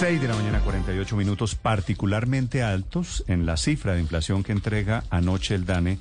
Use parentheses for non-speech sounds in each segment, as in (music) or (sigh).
6 de la mañana, 48 minutos, particularmente altos en la cifra de inflación que entrega anoche el DANE.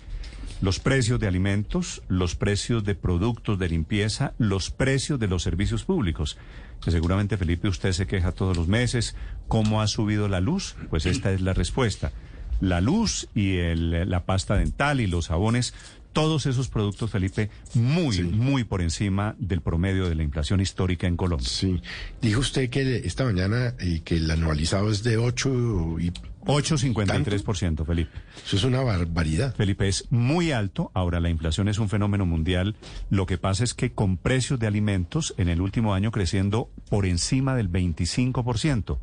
Los precios de alimentos, los precios de productos de limpieza, los precios de los servicios públicos. Que seguramente, Felipe, usted se queja todos los meses. ¿Cómo ha subido la luz? Pues esta es la respuesta. La luz y la pasta dental y los jabones todos esos productos, Felipe, muy, muy por encima del promedio de la inflación histórica en Colombia. Sí. Dijo usted que esta mañana y que el anualizado es de 8 y 8,53%, Felipe. eso es una barbaridad. Felipe, es muy alto. Ahora, la inflación es un fenómeno mundial. Lo que pasa es que con precios de alimentos en el último año creciendo por encima del 25%.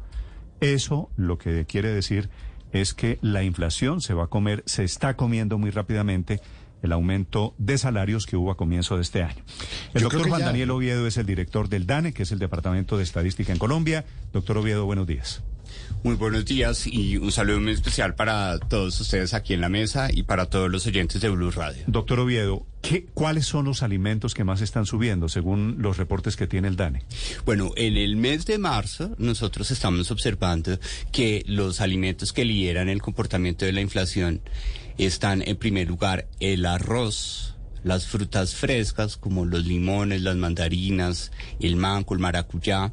Eso lo que quiere decir es que la inflación se va a comer, se está comiendo muy rápidamente el aumento de salarios que hubo a comienzo de este año. El Yo doctor Juan ya- Daniel Oviedo es el director del DANE, que es el Departamento de Estadística en Colombia. Doctor Oviedo, buenos días. Muy buenos días y un saludo muy especial para todos ustedes aquí en la mesa y para todos los oyentes de Blue Radio. Doctor Oviedo, ¿qué, ¿cuáles son los alimentos que más están subiendo según los reportes que tiene el DANE? Bueno, en el mes de marzo nosotros estamos observando que los alimentos que lideran el comportamiento de la inflación están en primer lugar el arroz, las frutas frescas como los limones, las mandarinas, el mango, el maracuyá.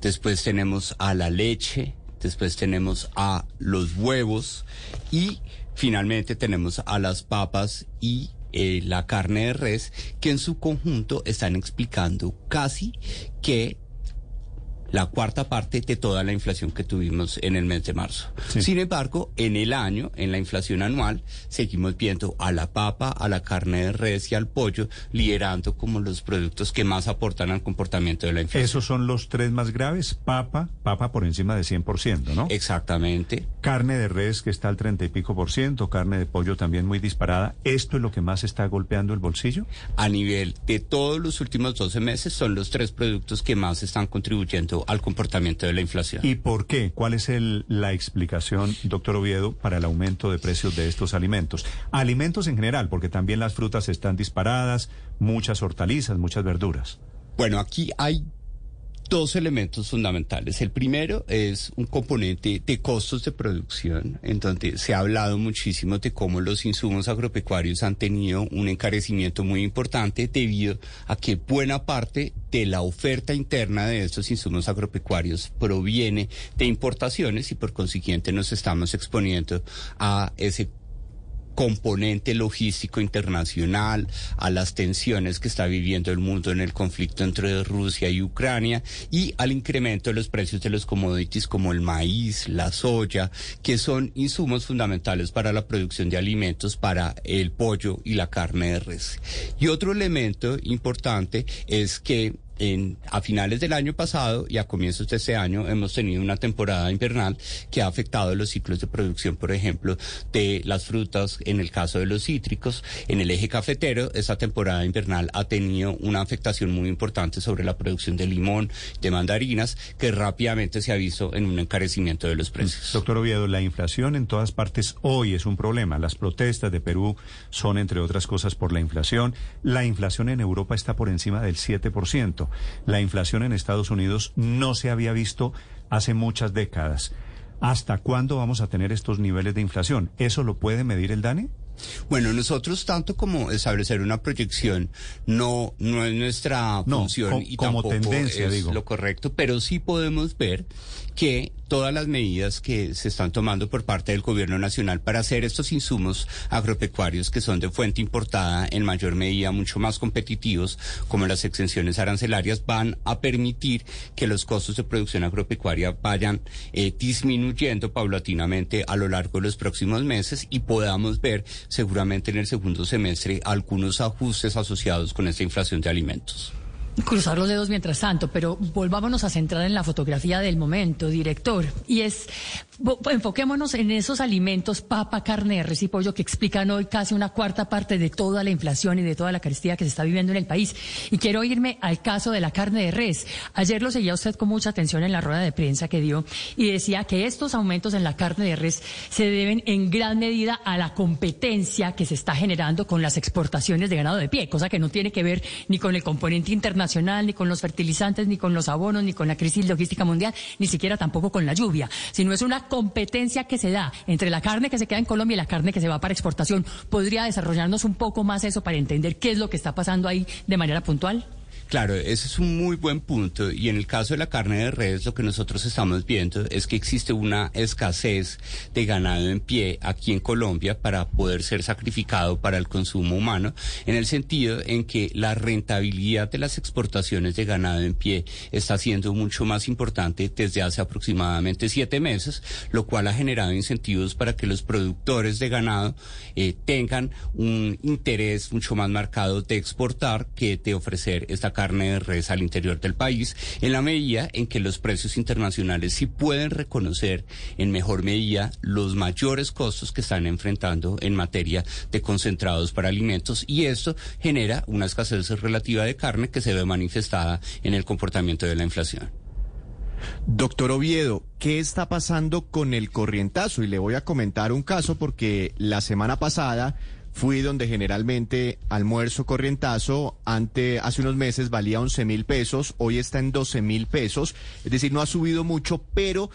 Después tenemos a la leche, después tenemos a los huevos y finalmente tenemos a las papas y eh, la carne de res que en su conjunto están explicando casi que la cuarta parte de toda la inflación que tuvimos en el mes de marzo. Sí. Sin embargo, en el año, en la inflación anual, seguimos viendo a la papa, a la carne de res y al pollo liderando como los productos que más aportan al comportamiento de la inflación. Esos son los tres más graves. Papa, papa por encima de 100%, ¿no? Exactamente. Carne de res que está al 30 y pico por ciento, carne de pollo también muy disparada. ¿Esto es lo que más está golpeando el bolsillo? A nivel de todos los últimos 12 meses son los tres productos que más están contribuyendo al comportamiento de la inflación. ¿Y por qué? ¿Cuál es el- la explicación, doctor Oviedo, para el aumento de precios de estos alimentos? Alimentos en general, porque también las frutas están disparadas, muchas hortalizas, muchas verduras. Bueno, aquí hay dos elementos fundamentales. El primero es un componente de costos de producción, en donde se ha hablado muchísimo de cómo los insumos agropecuarios han tenido un encarecimiento muy importante debido a que buena parte de la oferta interna de estos insumos agropecuarios proviene de importaciones y por consiguiente nos estamos exponiendo a ese componente logístico internacional, a las tensiones que está viviendo el mundo en el conflicto entre Rusia y Ucrania y al incremento de los precios de los commodities como el maíz, la soya, que son insumos fundamentales para la producción de alimentos para el pollo y la carne de res. Y otro elemento importante es que en, a finales del año pasado y a comienzos de este año hemos tenido una temporada invernal que ha afectado los ciclos de producción, por ejemplo, de las frutas, en el caso de los cítricos, en el eje cafetero, esta temporada invernal ha tenido una afectación muy importante sobre la producción de limón, de mandarinas, que rápidamente se ha visto en un encarecimiento de los precios. Doctor Oviedo, la inflación en todas partes hoy es un problema. Las protestas de Perú son, entre otras cosas, por la inflación. La inflación en Europa está por encima del 7%. La inflación en Estados Unidos no se había visto hace muchas décadas. ¿Hasta cuándo vamos a tener estos niveles de inflación? ¿Eso lo puede medir el DANE? Bueno, nosotros tanto como establecer una proyección no no es nuestra No, función y como tampoco tendencia, es digo. lo correcto, pero sí podemos ver que todas las medidas que se están tomando por parte del gobierno nacional para hacer estos insumos agropecuarios que son de fuente importada en mayor medida mucho más competitivos, como las exenciones arancelarias, van a permitir que los costos de producción agropecuaria vayan eh, disminuyendo paulatinamente a lo largo de los próximos meses y podamos ver seguramente en el segundo semestre algunos ajustes asociados con esta inflación de alimentos. Cruzar los dedos mientras tanto, pero volvámonos a centrar en la fotografía del momento, director. Y es Enfoquémonos en esos alimentos, papa, carne, res y pollo, que explican hoy casi una cuarta parte de toda la inflación y de toda la carestía que se está viviendo en el país. Y quiero irme al caso de la carne de res. Ayer lo seguía usted con mucha atención en la rueda de prensa que dio y decía que estos aumentos en la carne de res se deben en gran medida a la competencia que se está generando con las exportaciones de ganado de pie, cosa que no tiene que ver ni con el componente internacional, ni con los fertilizantes, ni con los abonos, ni con la crisis logística mundial, ni siquiera tampoco con la lluvia, sino es una competencia que se da entre la carne que se queda en Colombia y la carne que se va para exportación. ¿Podría desarrollarnos un poco más eso para entender qué es lo que está pasando ahí de manera puntual? Claro, ese es un muy buen punto. Y en el caso de la carne de res lo que nosotros estamos viendo es que existe una escasez de ganado en pie aquí en Colombia para poder ser sacrificado para el consumo humano, en el sentido en que la rentabilidad de las exportaciones de ganado en pie está siendo mucho más importante desde hace aproximadamente siete meses, lo cual ha generado incentivos para que los productores de ganado eh, tengan un interés mucho más marcado de exportar que de ofrecer esta carne de res al interior del país, en la medida en que los precios internacionales sí pueden reconocer en mejor medida los mayores costos que están enfrentando en materia de concentrados para alimentos y esto genera una escasez relativa de carne que se ve manifestada en el comportamiento de la inflación. Doctor Oviedo, ¿qué está pasando con el corrientazo? Y le voy a comentar un caso porque la semana pasada Fui donde generalmente almuerzo corrientazo, ante, hace unos meses valía 11 mil pesos, hoy está en 12 mil pesos, es decir, no ha subido mucho, pero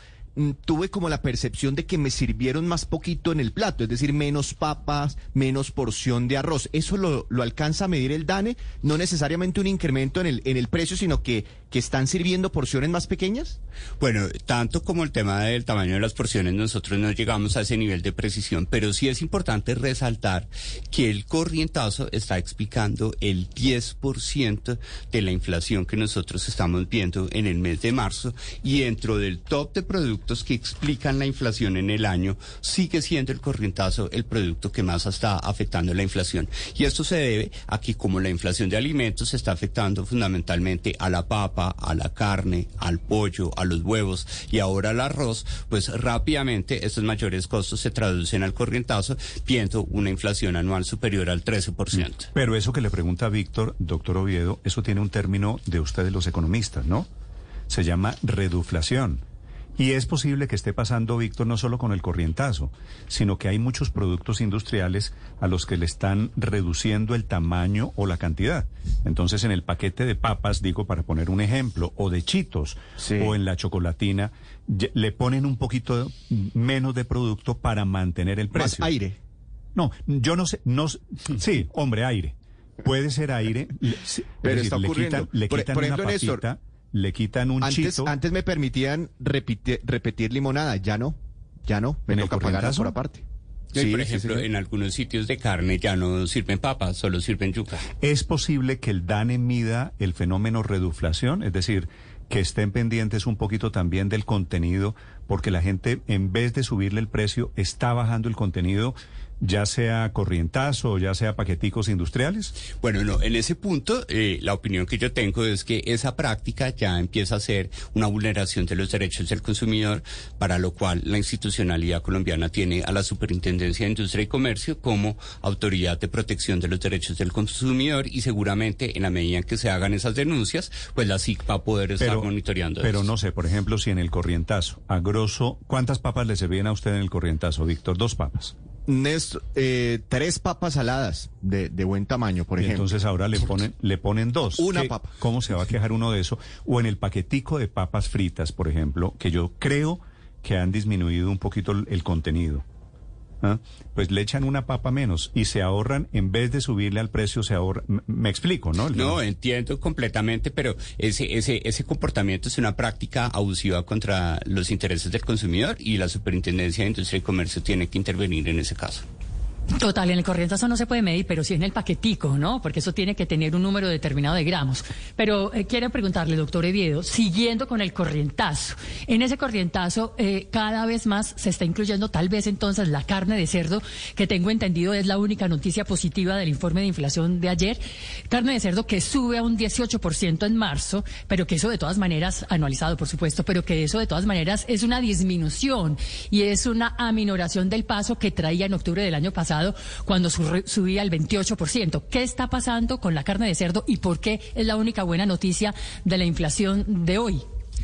tuve como la percepción de que me sirvieron más poquito en el plato, es decir, menos papas, menos porción de arroz. ¿Eso lo, lo alcanza a medir el DANE? No necesariamente un incremento en el, en el precio, sino que, que están sirviendo porciones más pequeñas. Bueno, tanto como el tema del tamaño de las porciones, nosotros no llegamos a ese nivel de precisión, pero sí es importante resaltar que el corrientazo está explicando el 10% de la inflación que nosotros estamos viendo en el mes de marzo y dentro del top de productos que explican la inflación en el año, sigue siendo el corrientazo el producto que más está afectando la inflación. Y esto se debe a que como la inflación de alimentos está afectando fundamentalmente a la papa, a la carne, al pollo, a los huevos y ahora al arroz, pues rápidamente estos mayores costos se traducen al corrientazo, viendo una inflación anual superior al 13%. Pero eso que le pregunta Víctor, doctor Oviedo, eso tiene un término de ustedes los economistas, ¿no? Se llama reduflación. Y es posible que esté pasando, Víctor, no solo con el corrientazo, sino que hay muchos productos industriales a los que le están reduciendo el tamaño o la cantidad. Entonces, en el paquete de papas, digo, para poner un ejemplo, o de chitos, o en la chocolatina, le ponen un poquito menos de producto para mantener el precio. Más aire. No, yo no sé, no, (laughs) sí, hombre, aire. Puede ser aire, pero está ocurriendo. Le quitan, una papita, le quitan un antes, Antes me permitían repetir, limonada, ya no, ya no, me toca pagar por aparte. Sí, por ejemplo, en algunos sitios de carne ya no sirven papas, solo sirven yuca. ¿Es posible que el DANE mida el fenómeno reduflación? Es decir, que estén pendientes un poquito también del contenido, porque la gente, en vez de subirle el precio, está bajando el contenido ya sea corrientazo o ya sea paqueticos industriales? Bueno, no, en ese punto eh, la opinión que yo tengo es que esa práctica ya empieza a ser una vulneración de los derechos del consumidor, para lo cual la institucionalidad colombiana tiene a la Superintendencia de Industria y Comercio como autoridad de protección de los derechos del consumidor y seguramente en la medida en que se hagan esas denuncias, pues la SIC va a poder estar monitoreando. Pero no sé, por ejemplo, si en el corrientazo, a grosso, ¿cuántas papas le servían a usted en el corrientazo, Víctor? Dos papas. Néstor, eh, tres papas saladas de, buen tamaño, por ejemplo. Entonces ahora le ponen, le ponen dos. Una papa. ¿Cómo se va a quejar uno de eso? O en el paquetico de papas fritas, por ejemplo, que yo creo que han disminuido un poquito el contenido. ¿Ah? pues le echan una papa menos y se ahorran, en vez de subirle al precio, se ahorran. Me explico, ¿no? No, entiendo completamente, pero ese, ese, ese comportamiento es una práctica abusiva contra los intereses del consumidor y la Superintendencia de Industria y Comercio tiene que intervenir en ese caso. Total, en el corrientazo no se puede medir, pero sí en el paquetico, ¿no? Porque eso tiene que tener un número determinado de gramos. Pero eh, quiero preguntarle, doctor Eviedo, siguiendo con el corrientazo, en ese corrientazo eh, cada vez más se está incluyendo tal vez entonces la carne de cerdo, que tengo entendido es la única noticia positiva del informe de inflación de ayer. Carne de cerdo que sube a un 18% en marzo, pero que eso de todas maneras, anualizado por supuesto, pero que eso de todas maneras es una disminución y es una aminoración del paso que traía en octubre del año pasado cuando subía el 28%. ¿Qué está pasando con la carne de cerdo y por qué es la única buena noticia de la inflación de hoy?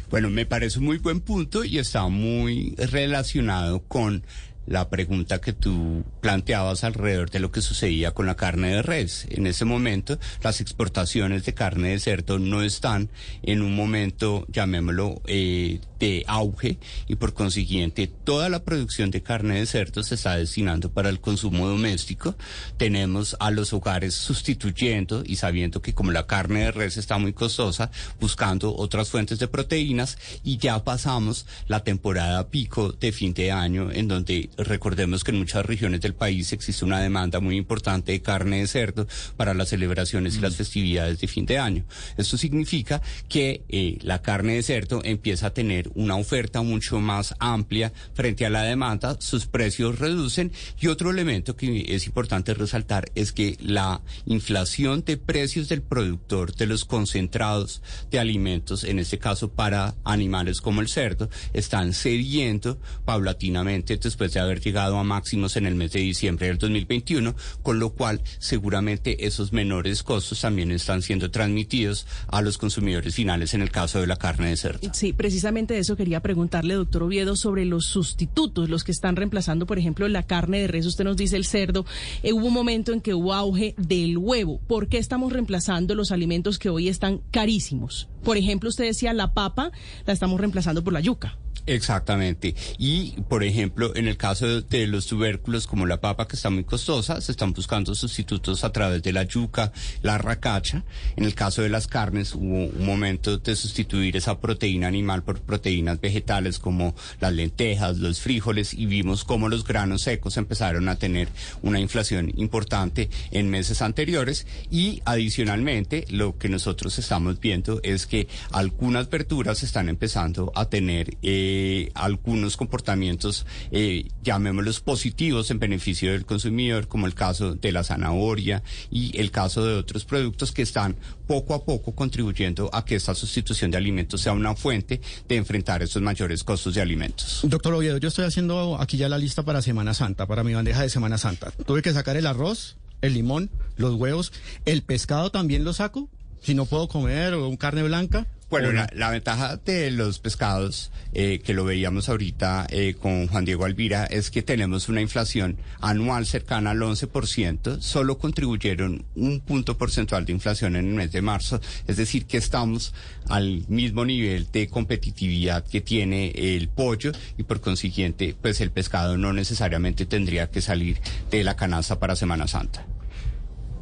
Bueno, me parece un muy buen punto y está muy relacionado con la pregunta que tú planteabas alrededor de lo que sucedía con la carne de res. En ese momento, las exportaciones de carne de cerdo no están en un momento, llamémoslo, eh, de auge y por consiguiente toda la producción de carne de cerdo se está destinando para el consumo doméstico. Tenemos a los hogares sustituyendo y sabiendo que como la carne de res está muy costosa, buscando otras fuentes de proteínas y ya pasamos la temporada pico de fin de año en donde recordemos que en muchas regiones del país existe una demanda muy importante de carne de cerdo para las celebraciones y las mm. festividades de fin de año. Esto significa que eh, la carne de cerdo empieza a tener una oferta mucho más amplia frente a la demanda, sus precios reducen y otro elemento que es importante resaltar es que la inflación de precios del productor de los concentrados de alimentos, en este caso para animales como el cerdo, están cediendo paulatinamente después de haber llegado a máximos en el mes de diciembre del 2021, con lo cual seguramente esos menores costos también están siendo transmitidos a los consumidores finales en el caso de la carne de cerdo. Sí, precisamente eso quería preguntarle, doctor Oviedo, sobre los sustitutos, los que están reemplazando, por ejemplo, la carne de res, usted nos dice el cerdo, eh, hubo un momento en que hubo auge del huevo. ¿Por qué estamos reemplazando los alimentos que hoy están carísimos? Por ejemplo, usted decía la papa, la estamos reemplazando por la yuca. Exactamente. Y, por ejemplo, en el caso de, los tubérculos como la papa, que está muy costosa, se están buscando sustitutos a través de la yuca, la racacha. En el caso de las carnes, hubo un momento de sustituir esa proteína animal por proteínas vegetales como las lentejas, los frijoles, y vimos cómo los granos secos empezaron a tener una inflación importante en meses anteriores. Y, adicionalmente, lo que nosotros estamos viendo es que algunas verduras están empezando a tener... Eh, eh, algunos comportamientos, eh, llamémoslos positivos en beneficio del consumidor, como el caso de la zanahoria y el caso de otros productos que están poco a poco contribuyendo a que esta sustitución de alimentos sea una fuente de enfrentar esos mayores costos de alimentos. Doctor Oviedo, yo estoy haciendo aquí ya la lista para Semana Santa, para mi bandeja de Semana Santa. Tuve que sacar el arroz, el limón, los huevos, el pescado también lo saco, si no puedo comer o carne blanca. Bueno, la, ventaja de los pescados, eh, que lo veíamos ahorita eh, con Juan Diego Alvira, es que tenemos una inflación anual cercana al 11%, solo contribuyeron un punto porcentual de inflación en el mes de marzo, es decir, que estamos al mismo nivel de competitividad que tiene el pollo y por consiguiente, pues el pescado no necesariamente tendría que salir de la canasta para Semana Santa.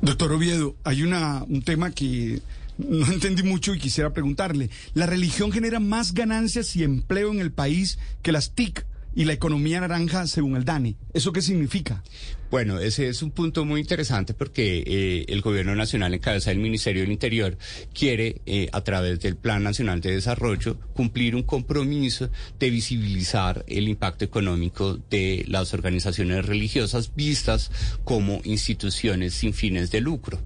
Doctor Oviedo, hay una, un tema que no entendí mucho y quisiera preguntarle. ¿La religión genera más ganancias y empleo en el país que las TIC y la economía naranja según el DANE? ¿Eso qué significa? Bueno, ese es un punto muy interesante porque eh, el Gobierno Nacional, en cabeza del Ministerio del Interior, quiere, eh, a través del Plan Nacional de Desarrollo, cumplir un compromiso de visibilizar el impacto económico de las organizaciones religiosas vistas como instituciones sin fines de lucro.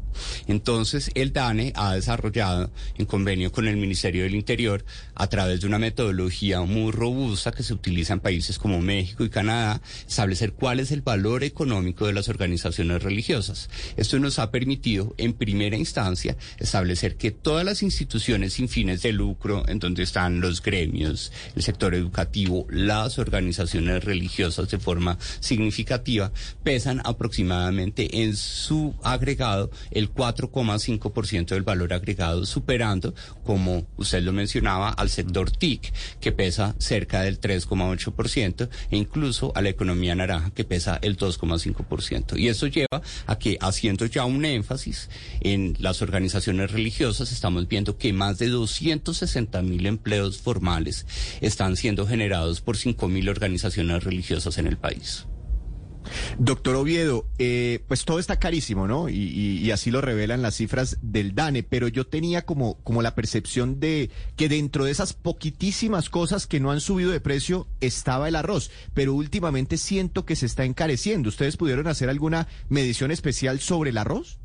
Entonces, el DANE ha desarrollado, en convenio con el Ministerio del Interior, a través de una metodología muy robusta que se utiliza en países como México y Canadá, establecer cuál es el valor económico de las organizaciones religiosas. Esto nos ha permitido, en primera instancia, establecer que todas las instituciones sin fines de lucro, en donde están los gremios, el sector educativo, las organizaciones religiosas de forma significativa, pesan aproximadamente en su agregado el 4,5% del valor agregado, superando, como usted lo mencionaba, al sector TIC, que pesa cerca del 3,8%, e incluso a la economía naranja, que pesa el 2,5%. Y eso lleva a que, haciendo ya un énfasis en las organizaciones religiosas, estamos viendo que más de 260 mil empleos formales están siendo generados por 5 mil organizaciones religiosas en el país. Doctor Oviedo, eh, pues todo está carísimo, ¿no? Y, y- y así lo revelan las cifras del DANE, pero yo tenía como, como la percepción de que dentro de esas poquitísimas cosas que no han subido de precio estaba el arroz, pero últimamente siento que se está encareciendo. ¿Ustedes pudieron hacer alguna medición especial sobre el arroz?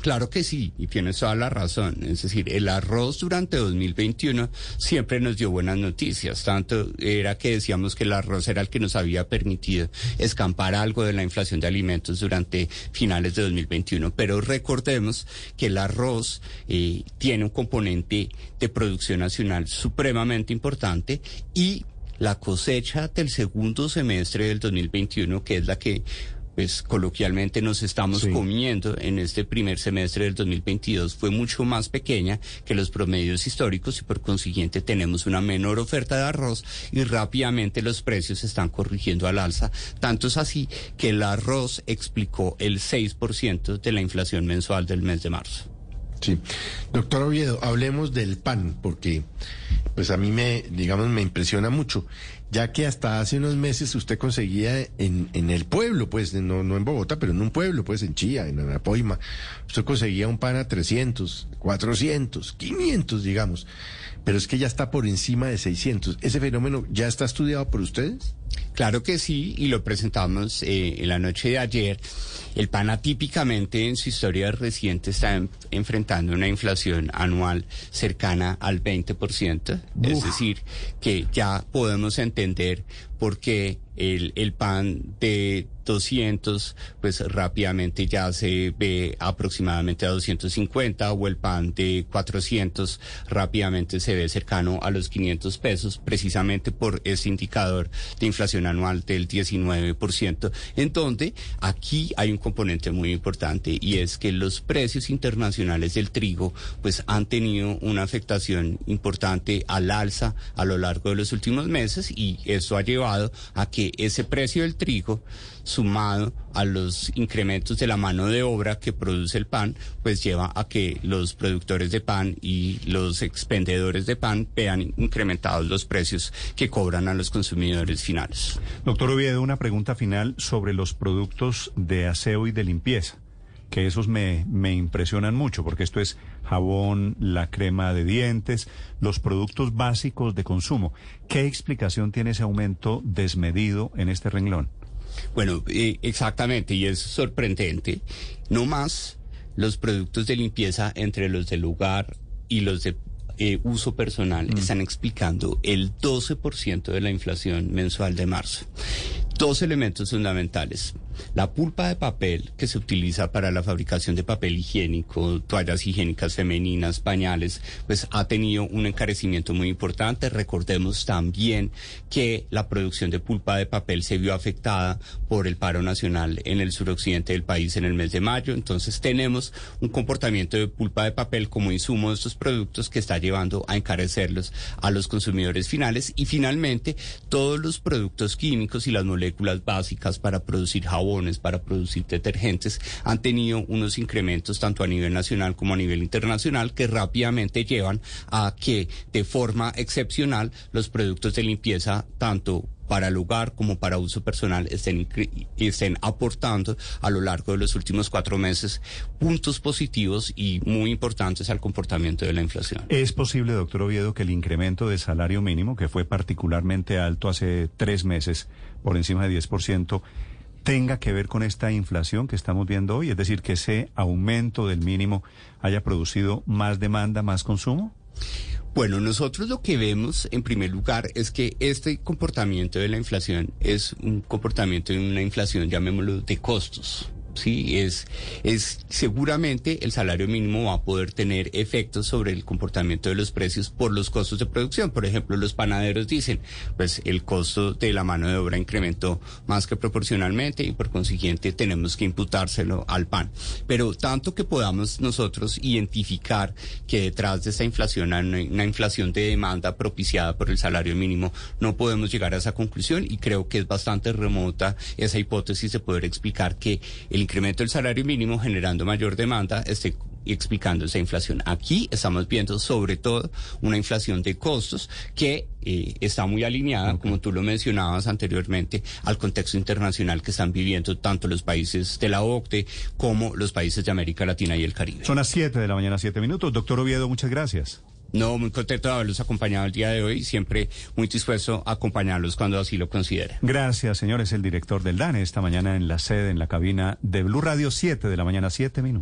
Claro que sí, y tienes toda la razón. Es decir, el arroz durante 2021 siempre nos dio buenas noticias. Tanto era que decíamos que el arroz era el que nos había permitido escampar algo de la inflación de alimentos durante finales de 2021. Pero recordemos que el arroz eh, tiene un componente de producción nacional supremamente importante y la cosecha del segundo semestre del 2021, que es la que pues coloquialmente nos estamos Sí. comiendo en este primer semestre del 2022 fue mucho más pequeña que los promedios históricos y por consiguiente tenemos una menor oferta de arroz y rápidamente los precios se están corrigiendo al alza. Tanto es así que el arroz explicó el 6% de la inflación mensual del mes de marzo. Sí. Doctor Oviedo, hablemos del pan, porque pues a mí me, digamos, me impresiona mucho, ya que hasta hace unos meses usted conseguía en, en el pueblo, pues, no, no en Bogotá, pero en un pueblo, pues, en Chía, en Anapoima, usted conseguía un pan a 300, 400, 500, digamos, pero es que ya está por encima de 600. ¿Ese fenómeno ya está estudiado por ustedes? Claro que sí, y lo presentamos eh, en la noche de ayer. El pan atípicamente en su historia reciente está en- enfrentando una inflación anual cercana al 20%. Es decir, que ya podemos entender por qué el, el pan de 200 pues rápidamente ya se ve aproximadamente a 250 o el pan de 400 rápidamente se ve cercano a los 500 pesos precisamente por ese indicador de inflación anual del 19%, en donde aquí hay un componente muy importante y es que los precios internacionales del trigo pues han tenido una afectación importante al alza a lo largo de los últimos meses y eso ha llevado a que ese precio del trigo sumado a los incrementos de la mano de obra que produce el pan, pues lleva a que los productores de pan y los expendedores de pan vean incrementados los precios que cobran a los consumidores finales. Doctor Oviedo, una pregunta final sobre los productos de aseo y de limpieza, que esos me, me impresionan mucho, porque esto es jabón, la crema de dientes, los productos básicos de consumo. ¿Qué explicación tiene ese aumento desmedido en este renglón? Bueno, eh, exactamente, y es sorprendente. No más los productos de limpieza entre los del hogar y los de eh, uso personal están explicando el 12% de la inflación mensual de marzo. Dos elementos fundamentales. La pulpa de papel que se utiliza para la fabricación de papel higiénico, toallas higiénicas femeninas, pañales, pues ha tenido un encarecimiento muy importante. Recordemos también que la producción de pulpa de papel se vio afectada por el paro nacional en el suroccidente del país en el mes de mayo. Entonces tenemos un comportamiento de pulpa de papel como insumo de estos productos que está llevando a encarecerlos a los consumidores finales. Y finalmente, todos los productos químicos y las moléculas básicas para producir jabones, para producir detergentes, han tenido unos incrementos tanto a nivel nacional como a nivel internacional que rápidamente llevan a que de forma excepcional los productos de limpieza, tanto para el hogar como para uso personal estén, estén aportando a lo largo de los últimos cuatro meses puntos positivos y muy importantes al comportamiento de la inflación. ¿Es posible, doctor Oviedo, que el incremento de salario mínimo, que fue particularmente alto hace tres meses, por encima de 10%, tenga que ver con esta inflación que estamos viendo hoy? Es decir, que ese aumento del mínimo haya producido más demanda, más consumo? Bueno, nosotros lo que vemos en primer lugar es que este comportamiento de la inflación es un comportamiento de una inflación, llamémoslo, de costos. Sí, es, es seguramente el salario mínimo va a poder tener efectos sobre el comportamiento de los precios por los costos de producción. Por ejemplo, los panaderos dicen, pues el costo de la mano de obra incrementó más que proporcionalmente y por consiguiente tenemos que imputárselo al pan. Pero tanto que podamos nosotros identificar que detrás de esta inflación hay una inflación de demanda propiciada por el salario mínimo, no podemos llegar a esa conclusión y creo que es bastante remota esa hipótesis de poder explicar que el incremento del salario mínimo generando mayor demanda esté explicando esa inflación. Aquí estamos viendo sobre todo una inflación de costos que eh, está muy alineada, como tú lo mencionabas anteriormente, al contexto internacional que están viviendo tanto los países de la OCDE como los países de América Latina y el Caribe. Son las 7 de la mañana, 7 minutos. Doctor Oviedo, muchas gracias. No, muy contento de haberlos acompañado el día de hoy, siempre muy dispuesto a acompañarlos cuando así lo considere. Gracias, señores. El director del DANE esta mañana en la sede, en la cabina de Blue Radio, 7 de la mañana, 7 minutos.